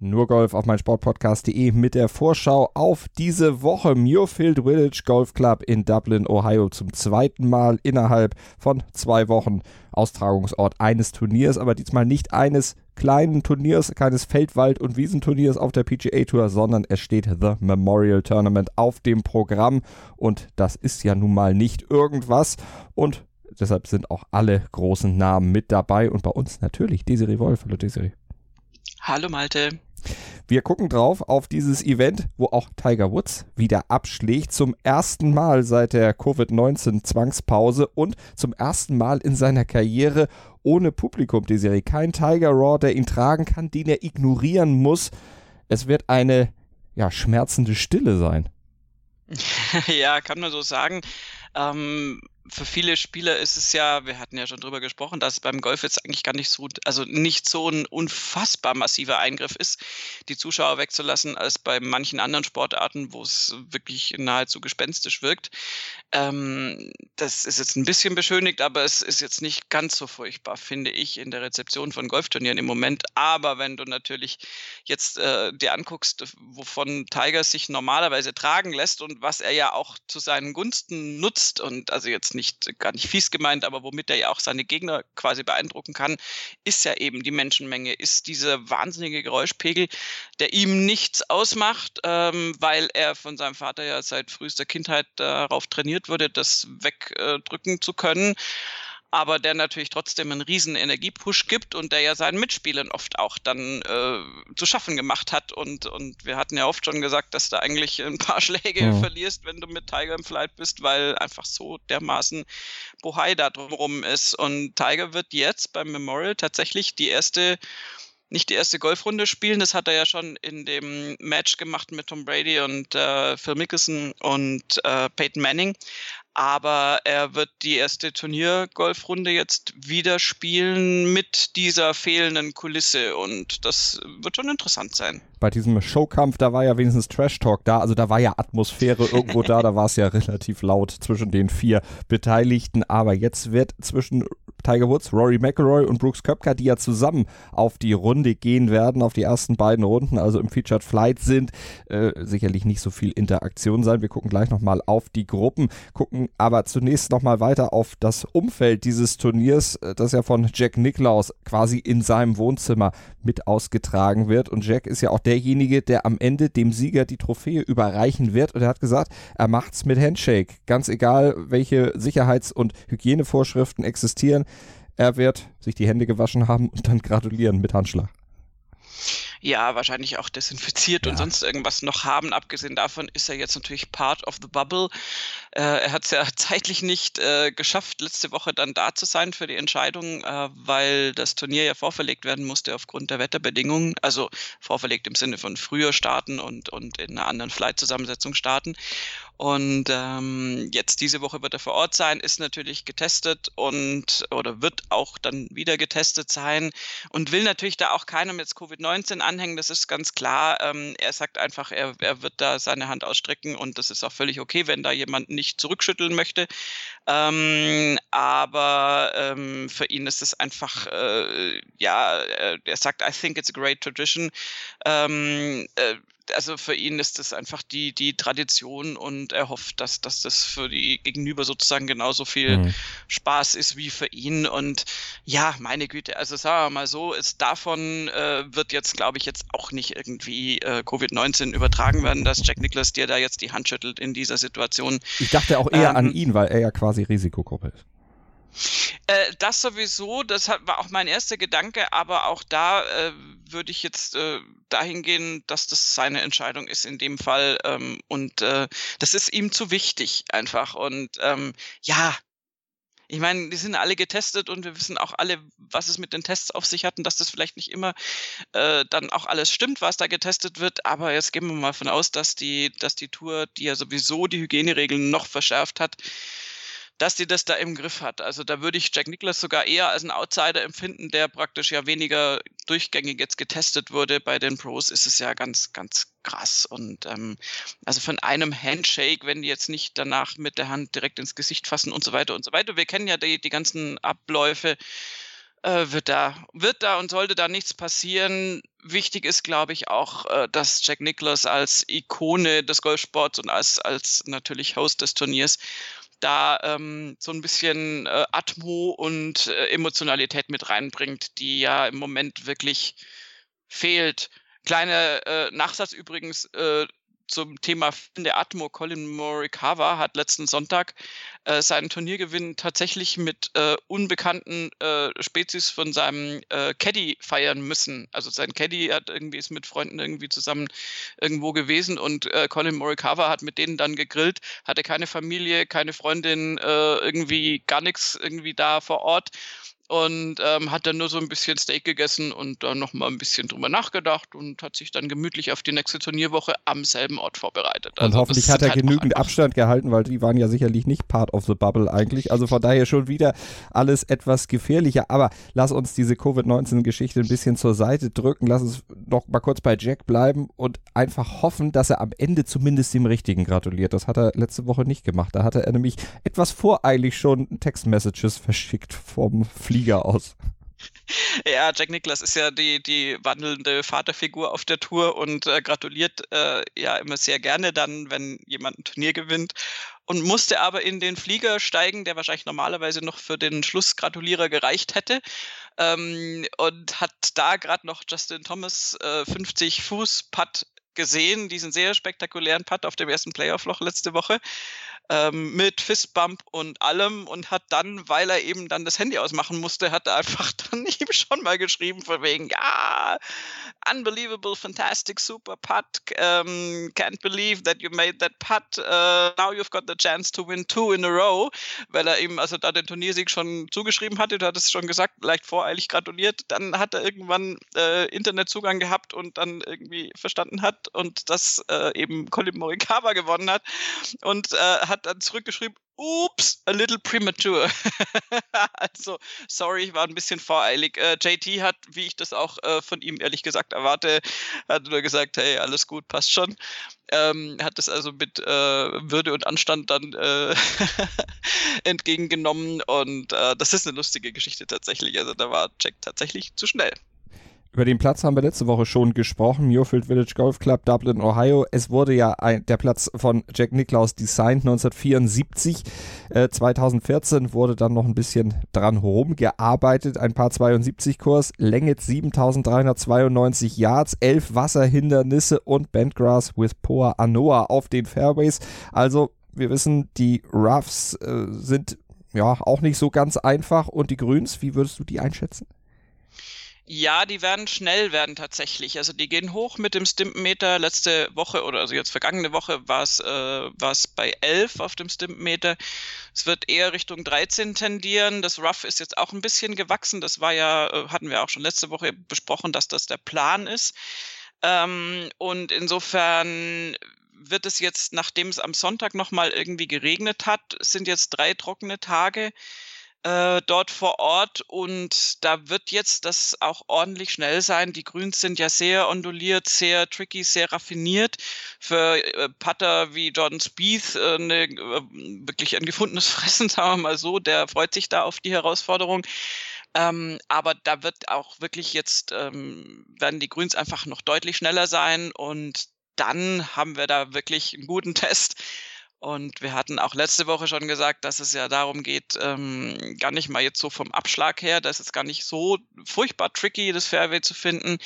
nur Golf auf meinsportpodcast.de mit der Vorschau auf diese Woche. Muirfield Village Golf Club in Dublin, Ohio zum zweiten Mal innerhalb von zwei Wochen Austragungsort eines Turniers, aber diesmal nicht eines kleinen Turniers, keines Feldwald- und Wiesenturniers auf der PGA Tour, sondern es steht The Memorial Tournament auf dem Programm und das ist ja nun mal nicht irgendwas und deshalb sind auch alle großen Namen mit dabei und bei uns natürlich Desiree Wolf. Hallo Desiree. Hallo Malte. Wir gucken drauf auf dieses Event, wo auch Tiger Woods wieder abschlägt. Zum ersten Mal seit der Covid-19-Zwangspause und zum ersten Mal in seiner Karriere ohne Publikum, die Serie. Kein Tiger Raw, der ihn tragen kann, den er ignorieren muss. Es wird eine ja, schmerzende Stille sein. ja, kann man so sagen. Ähm, für viele Spieler ist es ja, wir hatten ja schon drüber gesprochen, dass beim Golf jetzt eigentlich gar nicht so, also nicht so ein unfassbar massiver Eingriff ist, die Zuschauer wegzulassen, als bei manchen anderen Sportarten, wo es wirklich nahezu gespenstisch wirkt. Ähm, das ist jetzt ein bisschen beschönigt, aber es ist jetzt nicht ganz so furchtbar, finde ich, in der Rezeption von Golfturnieren im Moment. Aber wenn du natürlich jetzt äh, dir anguckst, wovon Tiger sich normalerweise tragen lässt und was er ja auch zu seinen Gunsten nutzt und also jetzt nicht, gar nicht fies gemeint, aber womit er ja auch seine Gegner quasi beeindrucken kann, ist ja eben die Menschenmenge, ist dieser wahnsinnige Geräuschpegel, der ihm nichts ausmacht, ähm, weil er von seinem Vater ja seit frühester Kindheit darauf trainiert wurde, das wegdrücken zu können aber der natürlich trotzdem einen riesen Energiepush gibt und der ja seinen Mitspielern oft auch dann äh, zu schaffen gemacht hat. Und, und wir hatten ja oft schon gesagt, dass du eigentlich ein paar Schläge ja. verlierst, wenn du mit Tiger im Flight bist, weil einfach so dermaßen Bohai da drumherum ist. Und Tiger wird jetzt beim Memorial tatsächlich die erste nicht die erste Golfrunde spielen. Das hat er ja schon in dem Match gemacht mit Tom Brady und äh, Phil Mickelson und äh, Peyton Manning aber er wird die erste Turniergolfrunde jetzt wieder spielen mit dieser fehlenden Kulisse und das wird schon interessant sein. Bei diesem Showkampf, da war ja wenigstens Trash Talk da, also da war ja Atmosphäre irgendwo da, da war es ja relativ laut zwischen den vier Beteiligten, aber jetzt wird zwischen Tiger Woods, Rory McIlroy und Brooks Köpker, die ja zusammen auf die Runde gehen werden, auf die ersten beiden Runden, also im Featured Flight sind, äh, sicherlich nicht so viel Interaktion sein. Wir gucken gleich nochmal auf die Gruppen, gucken aber zunächst nochmal weiter auf das Umfeld dieses Turniers, äh, das ja von Jack Nicklaus quasi in seinem Wohnzimmer mit ausgetragen wird. Und Jack ist ja auch derjenige, der am Ende dem Sieger die Trophäe überreichen wird. Und er hat gesagt, er macht's mit Handshake. Ganz egal, welche Sicherheits- und Hygienevorschriften existieren. Er wird sich die Hände gewaschen haben und dann gratulieren mit Handschlag ja, wahrscheinlich auch desinfiziert ja. und sonst irgendwas noch haben. Abgesehen davon ist er jetzt natürlich part of the bubble. Äh, er hat es ja zeitlich nicht äh, geschafft, letzte Woche dann da zu sein für die Entscheidung, äh, weil das Turnier ja vorverlegt werden musste aufgrund der Wetterbedingungen. Also vorverlegt im Sinne von früher starten und, und in einer anderen Flight-Zusammensetzung starten. Und ähm, jetzt diese Woche wird er vor Ort sein, ist natürlich getestet und oder wird auch dann wieder getestet sein und will natürlich da auch keinem jetzt Covid-19 anhängen, das ist ganz klar. Ähm, er sagt einfach, er, er wird da seine Hand ausstrecken und das ist auch völlig okay, wenn da jemand nicht zurückschütteln möchte. Ähm, aber ähm, für ihn ist es einfach, äh, ja, er sagt, I think it's a great tradition. Ähm, äh, also für ihn ist das einfach die, die Tradition und er hofft, dass, dass das für die Gegenüber sozusagen genauso viel mhm. Spaß ist wie für ihn. Und ja, meine Güte, also sagen wir mal so, ist davon äh, wird jetzt, glaube ich, jetzt auch nicht irgendwie äh, Covid-19 übertragen werden, dass Jack Nicholas dir da jetzt die Hand schüttelt in dieser Situation. Ich dachte auch eher ähm, an ihn, weil er ja quasi Risikogruppe ist. Äh, das sowieso, das war auch mein erster Gedanke, aber auch da äh, würde ich jetzt äh, dahin gehen, dass das seine Entscheidung ist in dem Fall ähm, und äh, das ist ihm zu wichtig einfach und ähm, ja, ich meine, die sind alle getestet und wir wissen auch alle, was es mit den Tests auf sich hat und dass das vielleicht nicht immer äh, dann auch alles stimmt, was da getestet wird. Aber jetzt gehen wir mal von aus, dass die, dass die Tour, die ja sowieso die Hygieneregeln noch verschärft hat, dass die das da im Griff hat. Also da würde ich Jack Nicklaus sogar eher als einen Outsider empfinden, der praktisch ja weniger durchgängig jetzt getestet wurde. Bei den Pros ist es ja ganz, ganz krass. Und ähm, also von einem Handshake, wenn die jetzt nicht danach mit der Hand direkt ins Gesicht fassen und so weiter und so weiter. Wir kennen ja die, die ganzen Abläufe. Äh, wird da, wird da und sollte da nichts passieren. Wichtig ist, glaube ich, auch, äh, dass Jack Nicklaus als Ikone des Golfsports und als, als natürlich Host des Turniers da ähm, so ein bisschen äh, Atmo und äh, Emotionalität mit reinbringt, die ja im Moment wirklich fehlt. Kleiner äh, Nachsatz übrigens, äh, zum Thema der Atmo, Colin Morikawa hat letzten Sonntag äh, seinen Turniergewinn tatsächlich mit äh, unbekannten äh, Spezies von seinem äh, Caddy feiern müssen. Also sein Caddy hat irgendwie ist mit Freunden irgendwie zusammen irgendwo gewesen und äh, Colin Morikawa hat mit denen dann gegrillt, hatte keine Familie, keine Freundin, äh, irgendwie gar nichts irgendwie da vor Ort und ähm, hat dann nur so ein bisschen Steak gegessen und dann nochmal ein bisschen drüber nachgedacht und hat sich dann gemütlich auf die nächste Turnierwoche am selben Ort vorbereitet. Also und hoffentlich hat er halt genügend Abstand gehalten, weil die waren ja sicherlich nicht part of the bubble eigentlich. Also von daher schon wieder alles etwas gefährlicher. Aber lass uns diese Covid-19-Geschichte ein bisschen zur Seite drücken. Lass uns noch mal kurz bei Jack bleiben und einfach hoffen, dass er am Ende zumindest dem Richtigen gratuliert. Das hat er letzte Woche nicht gemacht. Da hatte er nämlich etwas voreilig schon Textmessages verschickt vom Flieger Flieger aus. Ja, Jack Nicklaus ist ja die, die wandelnde Vaterfigur auf der Tour und äh, gratuliert äh, ja immer sehr gerne dann, wenn jemand ein Turnier gewinnt. Und musste aber in den Flieger steigen, der wahrscheinlich normalerweise noch für den Schlussgratulierer gereicht hätte. Ähm, und hat da gerade noch Justin Thomas äh, 50 Fuß Putt gesehen, diesen sehr spektakulären Putt auf dem ersten Playoff-Loch letzte Woche ähm, mit Fistbump und allem und hat dann, weil er eben dann das Handy ausmachen musste, hat er einfach dann eben schon mal geschrieben von wegen, ja, unbelievable, fantastic, super putt, um, can't believe that you made that putt, uh, now you've got the chance to win two in a row, weil er eben also da den Turniersieg schon zugeschrieben hatte, du hattest es schon gesagt, leicht voreilig gratuliert, dann hat er irgendwann äh, Internetzugang gehabt und dann irgendwie verstanden hat und dass äh, eben Colin Morikawa gewonnen hat und äh, hat hat dann zurückgeschrieben, Ups, a little premature. also, sorry, ich war ein bisschen voreilig. Äh, JT hat, wie ich das auch äh, von ihm ehrlich gesagt erwarte, hat nur gesagt, hey, alles gut, passt schon. Ähm, hat das also mit äh, Würde und Anstand dann äh, entgegengenommen und äh, das ist eine lustige Geschichte tatsächlich. Also da war Jack tatsächlich zu schnell. Über den Platz haben wir letzte Woche schon gesprochen. Muirfield Village Golf Club, Dublin, Ohio. Es wurde ja ein, der Platz von Jack Nicklaus designt 1974. Äh, 2014 wurde dann noch ein bisschen dran rumgearbeitet. Ein paar 72 Kurs, Länge 7392 Yards, 11 Wasserhindernisse und Bentgrass with Poa Anoa auf den Fairways. Also, wir wissen, die Roughs äh, sind ja auch nicht so ganz einfach. Und die Grüns, wie würdest du die einschätzen? Ja, die werden schnell werden tatsächlich. Also die gehen hoch mit dem Stimpenmeter. Letzte Woche oder also jetzt vergangene Woche war es äh, bei 11 auf dem Stimpenmeter. Es wird eher Richtung 13 tendieren. Das Rough ist jetzt auch ein bisschen gewachsen. Das war ja, äh, hatten wir auch schon letzte Woche besprochen, dass das der Plan ist. Ähm, und insofern wird es jetzt, nachdem es am Sonntag nochmal irgendwie geregnet hat, sind jetzt drei trockene Tage äh, dort vor Ort und da wird jetzt das auch ordentlich schnell sein. Die Grüns sind ja sehr onduliert, sehr tricky, sehr raffiniert. Für äh, Putter wie Jordan Spieth äh, eine, äh, wirklich ein gefundenes Fressen, sagen wir mal so. Der freut sich da auf die Herausforderung. Ähm, aber da wird auch wirklich jetzt, ähm, werden die Grüns einfach noch deutlich schneller sein und dann haben wir da wirklich einen guten Test und wir hatten auch letzte Woche schon gesagt, dass es ja darum geht, ähm, gar nicht mal jetzt so vom Abschlag her, dass es gar nicht so furchtbar tricky, das Fairway zu finden.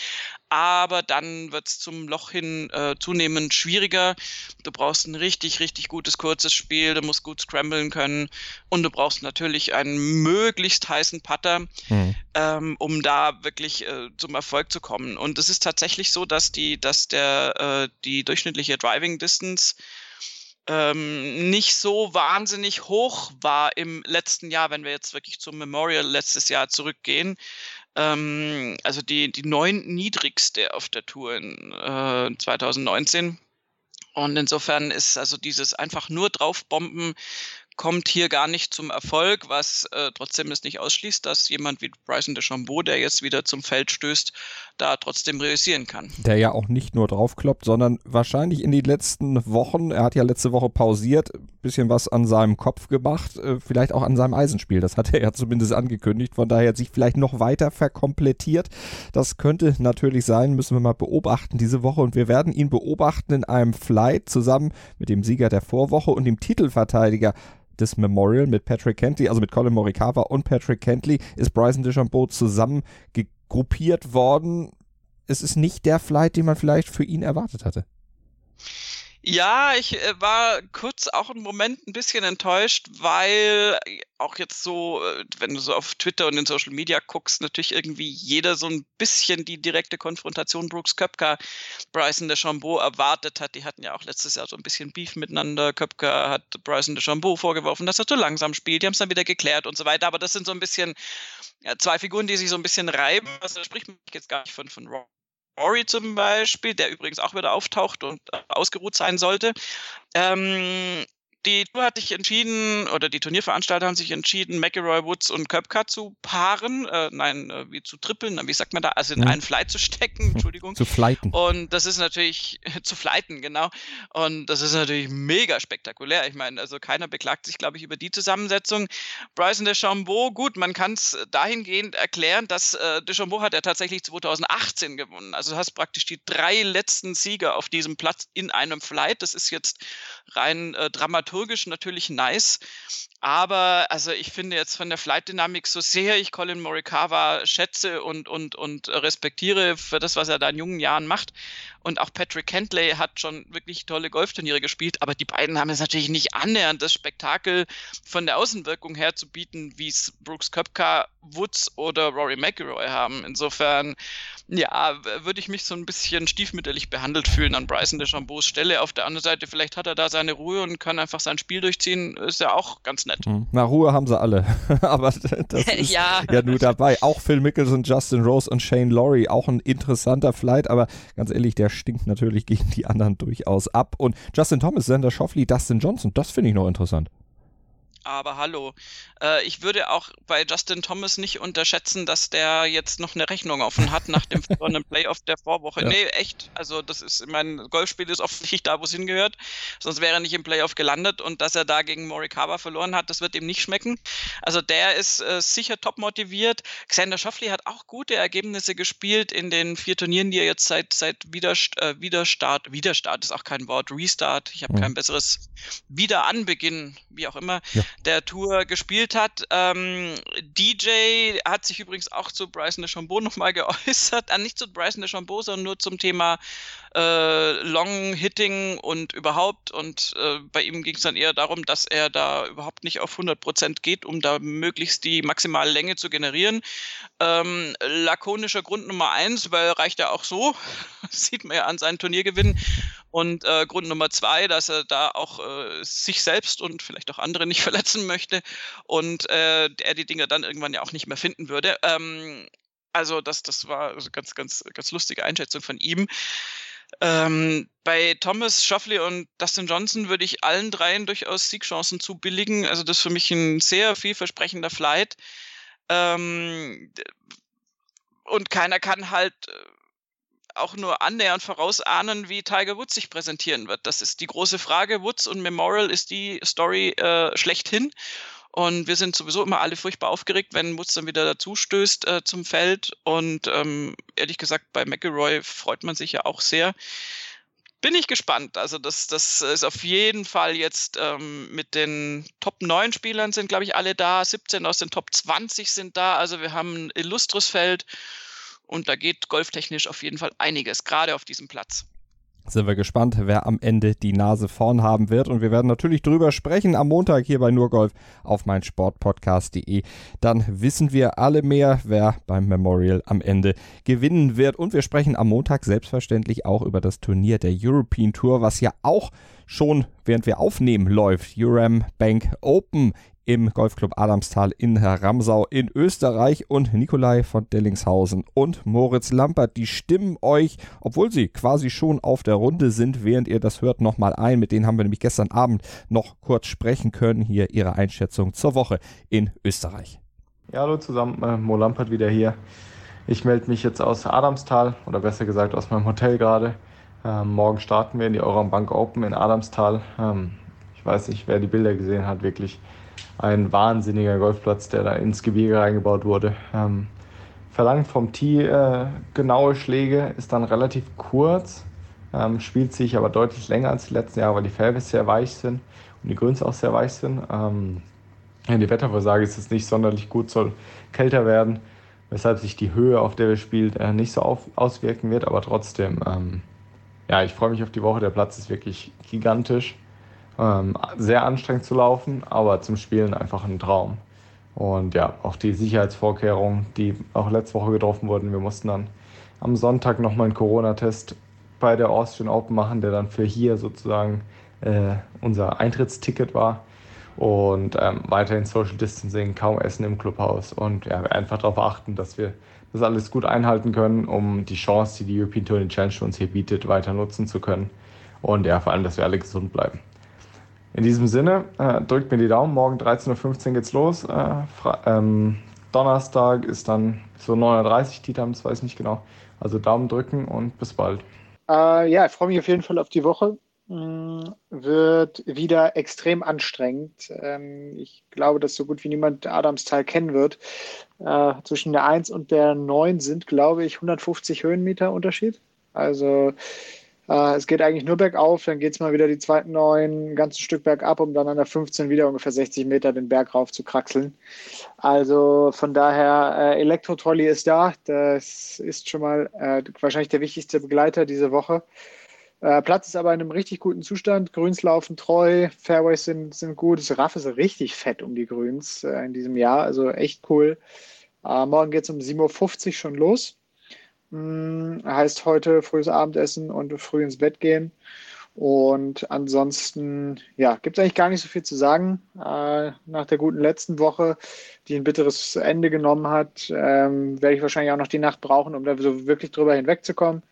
Aber dann wird es zum Loch hin äh, zunehmend schwieriger. Du brauchst ein richtig, richtig gutes kurzes Spiel, du musst gut scramblen können und du brauchst natürlich einen möglichst heißen Putter, mhm. ähm, um da wirklich äh, zum Erfolg zu kommen. Und es ist tatsächlich so, dass die, dass der äh, die durchschnittliche Driving Distance ähm, nicht so wahnsinnig hoch war im letzten Jahr, wenn wir jetzt wirklich zum Memorial letztes Jahr zurückgehen. Ähm, also die, die neun niedrigste auf der Tour in äh, 2019. Und insofern ist also dieses einfach nur draufbomben kommt hier gar nicht zum Erfolg, was äh, trotzdem es nicht ausschließt, dass jemand wie Bryson DeChambeau, der jetzt wieder zum Feld stößt, da trotzdem realisieren kann. Der ja auch nicht nur draufkloppt, sondern wahrscheinlich in den letzten Wochen, er hat ja letzte Woche pausiert, bisschen was an seinem Kopf gemacht, äh, vielleicht auch an seinem Eisenspiel. Das hat er ja zumindest angekündigt. Von daher sich vielleicht noch weiter verkomplettiert. Das könnte natürlich sein, müssen wir mal beobachten diese Woche. Und wir werden ihn beobachten in einem Flight zusammen mit dem Sieger der Vorwoche und dem Titelverteidiger des Memorial mit Patrick Kentley, also mit Colin Morikawa und Patrick Kentley, ist Bryson DeChambeau zusammen gruppiert worden. Es ist nicht der Flight, den man vielleicht für ihn erwartet hatte. Ja, ich äh, war kurz auch einen Moment ein bisschen enttäuscht, weil äh, auch jetzt so, äh, wenn du so auf Twitter und in Social Media guckst, natürlich irgendwie jeder so ein bisschen die direkte Konfrontation Brooks Köpker, Bryson DeChambeau erwartet hat. Die hatten ja auch letztes Jahr so ein bisschen Beef miteinander. Köpker hat Bryson DeChambeau vorgeworfen, dass er zu langsam spielt. Die haben es dann wieder geklärt und so weiter. Aber das sind so ein bisschen ja, zwei Figuren, die sich so ein bisschen reiben. Also da spricht man jetzt gar nicht von, von Rory zum Beispiel, der übrigens auch wieder auftaucht und ausgeruht sein sollte. Ähm, die Tour hat sich entschieden, oder die Turnierveranstalter haben sich entschieden, McElroy, Woods und Köpka zu paaren, äh, nein, äh, wie zu trippeln, wie sagt man da, also in mhm. einen Flight zu stecken, Entschuldigung. Zu flighten. Und das ist natürlich, zu flighten, genau. Und das ist natürlich mega spektakulär. Ich meine, also keiner beklagt sich, glaube ich, über die Zusammensetzung. Bryson DeChambeau, gut, man kann es dahingehend erklären, dass äh, DeChambeau hat er tatsächlich 2018 gewonnen. Also du hast praktisch die drei letzten Sieger auf diesem Platz in einem Flight. Das ist jetzt rein äh, dramaturgisch natürlich nice. Aber also ich finde jetzt von der Flight-Dynamik, so sehr ich Colin Morikawa schätze und, und, und respektiere für das, was er da in jungen Jahren macht. Und auch Patrick Kentley hat schon wirklich tolle Golfturniere gespielt, aber die beiden haben es natürlich nicht annähernd das Spektakel von der Außenwirkung her zu bieten, wie es Brooks Köpka, Woods oder Rory McIlroy haben. Insofern, ja, würde ich mich so ein bisschen stiefmütterlich behandelt fühlen an Bryson DeChambeaus Stelle. Auf der anderen Seite, vielleicht hat er da seine Ruhe und kann einfach sein Spiel durchziehen. Ist ja auch ganz nett nett. Hm. Na, Ruhe haben sie alle. Aber das ist ja. ja nur dabei. Auch Phil Mickelson, Justin Rose und Shane Laurie. Auch ein interessanter Flight. Aber ganz ehrlich, der stinkt natürlich gegen die anderen durchaus ab. Und Justin Thomas, Sander Schoffley, Dustin Johnson, das finde ich noch interessant. Aber hallo, äh, ich würde auch bei Justin Thomas nicht unterschätzen, dass der jetzt noch eine Rechnung offen hat nach dem verlorenen Playoff der Vorwoche. Ja. Nee, echt. Also das ist, mein Golfspiel ist offensichtlich da, wo es hingehört. Sonst wäre er nicht im Playoff gelandet und dass er da gegen Morikawa verloren hat, das wird ihm nicht schmecken. Also der ist äh, sicher top motiviert. Xander Schoffley hat auch gute Ergebnisse gespielt in den vier Turnieren, die er jetzt seit, seit Widerst äh, Widerstart, Widerstart ist auch kein Wort, Restart, ich habe mhm. kein besseres Wiederanbeginn, wie auch immer. Ja der Tour gespielt hat. Ähm, DJ hat sich übrigens auch zu Bryson DeChambeau nochmal geäußert. Äh, nicht zu Bryson DeChambeau, sondern nur zum Thema äh, Long Hitting und überhaupt. Und äh, bei ihm ging es dann eher darum, dass er da überhaupt nicht auf 100% geht, um da möglichst die maximale Länge zu generieren. Ähm, lakonischer Grund Nummer eins, weil reicht ja auch so, sieht man ja an seinen Turniergewinnen. Und äh, Grund Nummer zwei, dass er da auch äh, sich selbst und vielleicht auch andere nicht verletzen möchte und äh, er die Dinge dann irgendwann ja auch nicht mehr finden würde. Ähm, also das, das war also ganz, ganz, ganz lustige Einschätzung von ihm. Ähm, bei Thomas, Schoffley und Dustin Johnson würde ich allen dreien durchaus Siegchancen zubilligen. Also das ist für mich ein sehr vielversprechender Flight. Ähm, und keiner kann halt äh, auch nur annähernd vorausahnen, wie Tiger Woods sich präsentieren wird. Das ist die große Frage. Woods und Memorial ist die Story äh, schlechthin. Und wir sind sowieso immer alle furchtbar aufgeregt, wenn Woods dann wieder dazu stößt äh, zum Feld. Und ähm, ehrlich gesagt, bei McElroy freut man sich ja auch sehr. Bin ich gespannt. Also das, das ist auf jeden Fall jetzt ähm, mit den Top 9 Spielern sind, glaube ich, alle da. 17 aus den Top 20 sind da. Also wir haben ein illustres Feld. Und da geht golftechnisch auf jeden Fall einiges, gerade auf diesem Platz sind wir gespannt, wer am Ende die Nase vorn haben wird. Und wir werden natürlich drüber sprechen am Montag hier bei Nurgolf auf meinsportpodcast.de. Dann wissen wir alle mehr, wer beim Memorial am Ende gewinnen wird. Und wir sprechen am Montag selbstverständlich auch über das Turnier der European Tour, was ja auch Schon während wir aufnehmen läuft Uram Bank Open im Golfclub Adamstal in Ramsau in Österreich und Nikolai von Dellingshausen und Moritz Lampert, die stimmen euch, obwohl sie quasi schon auf der Runde sind, während ihr das hört, nochmal ein. Mit denen haben wir nämlich gestern Abend noch kurz sprechen können. Hier ihre Einschätzung zur Woche in Österreich. Ja, hallo zusammen, äh, Mo Lampert wieder hier. Ich melde mich jetzt aus Adamstal oder besser gesagt aus meinem Hotel gerade. Ähm, morgen starten wir in die Euram Bank Open in Adamstal. Ähm, ich weiß nicht, wer die Bilder gesehen hat, wirklich ein wahnsinniger Golfplatz, der da ins Gebirge reingebaut wurde. Ähm, verlangt vom Tee äh, genaue Schläge, ist dann relativ kurz, ähm, spielt sich aber deutlich länger als die letzten Jahre, weil die Fairways sehr weich sind und die Grüns auch sehr weich sind. Ähm, die Wettervorsage ist jetzt nicht sonderlich gut, soll kälter werden, weshalb sich die Höhe, auf der wir spielt, äh, nicht so auf, auswirken wird, aber trotzdem, ähm, ja, ich freue mich auf die Woche. Der Platz ist wirklich gigantisch. Ähm, sehr anstrengend zu laufen, aber zum Spielen einfach ein Traum. Und ja, auch die Sicherheitsvorkehrungen, die auch letzte Woche getroffen wurden. Wir mussten dann am Sonntag nochmal einen Corona-Test bei der Austrian Open machen, der dann für hier sozusagen äh, unser Eintrittsticket war. Und ähm, weiterhin Social Distancing, kaum Essen im Clubhaus und ja, einfach darauf achten, dass wir das alles gut einhalten können, um die Chance, die die European Touring Challenge uns hier bietet, weiter nutzen zu können. Und ja, vor allem, dass wir alle gesund bleiben. In diesem Sinne, äh, drückt mir die Daumen. Morgen 13.15 Uhr geht's los. Äh, ähm, Donnerstag ist dann so 9.30 Uhr, Titam, das weiß ich nicht genau. Also Daumen drücken und bis bald. Äh, ja, ich freue mich auf jeden Fall auf die Woche. Mm, wird wieder extrem anstrengend. Ähm, ich glaube, dass so gut wie niemand Adamstal kennen wird. Äh, zwischen der 1 und der 9 sind, glaube ich, 150 Höhenmeter Unterschied. Also äh, es geht eigentlich nur bergauf, dann geht es mal wieder die zweiten neun, ein ganzes Stück bergab, um dann an der 15 wieder ungefähr 60 Meter den Berg rauf zu kraxeln. Also von daher, äh, Elektro-Trolley ist da. Das ist schon mal äh, wahrscheinlich der wichtigste Begleiter diese Woche. Äh, Platz ist aber in einem richtig guten Zustand. Grüns laufen treu, Fairways sind, sind gut. Das Raff ist richtig fett um die Grüns äh, in diesem Jahr, also echt cool. Äh, morgen geht es um 7.50 Uhr schon los. Hm, heißt heute frühes Abendessen und früh ins Bett gehen. Und ansonsten, ja, gibt es eigentlich gar nicht so viel zu sagen. Äh, nach der guten letzten Woche, die ein bitteres Ende genommen hat, ähm, werde ich wahrscheinlich auch noch die Nacht brauchen, um da so wirklich drüber hinwegzukommen.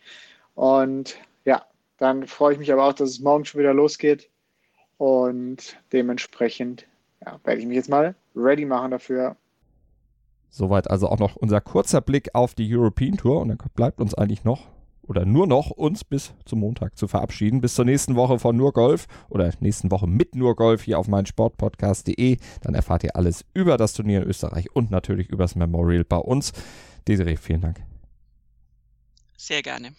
Und ja, dann freue ich mich aber auch, dass es morgen schon wieder losgeht. Und dementsprechend ja, werde ich mich jetzt mal ready machen dafür. Soweit also auch noch unser kurzer Blick auf die European Tour und dann bleibt uns eigentlich noch oder nur noch uns bis zum Montag zu verabschieden. Bis zur nächsten Woche von Nur Golf oder nächsten Woche mit Nur Golf hier auf meinsportpodcast.de. Dann erfahrt ihr alles über das Turnier in Österreich und natürlich über das Memorial bei uns. Desiree, vielen Dank. Sehr gerne.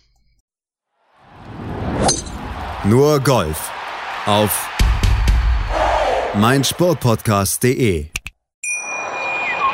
Nur Golf auf meinsportpodcast.de.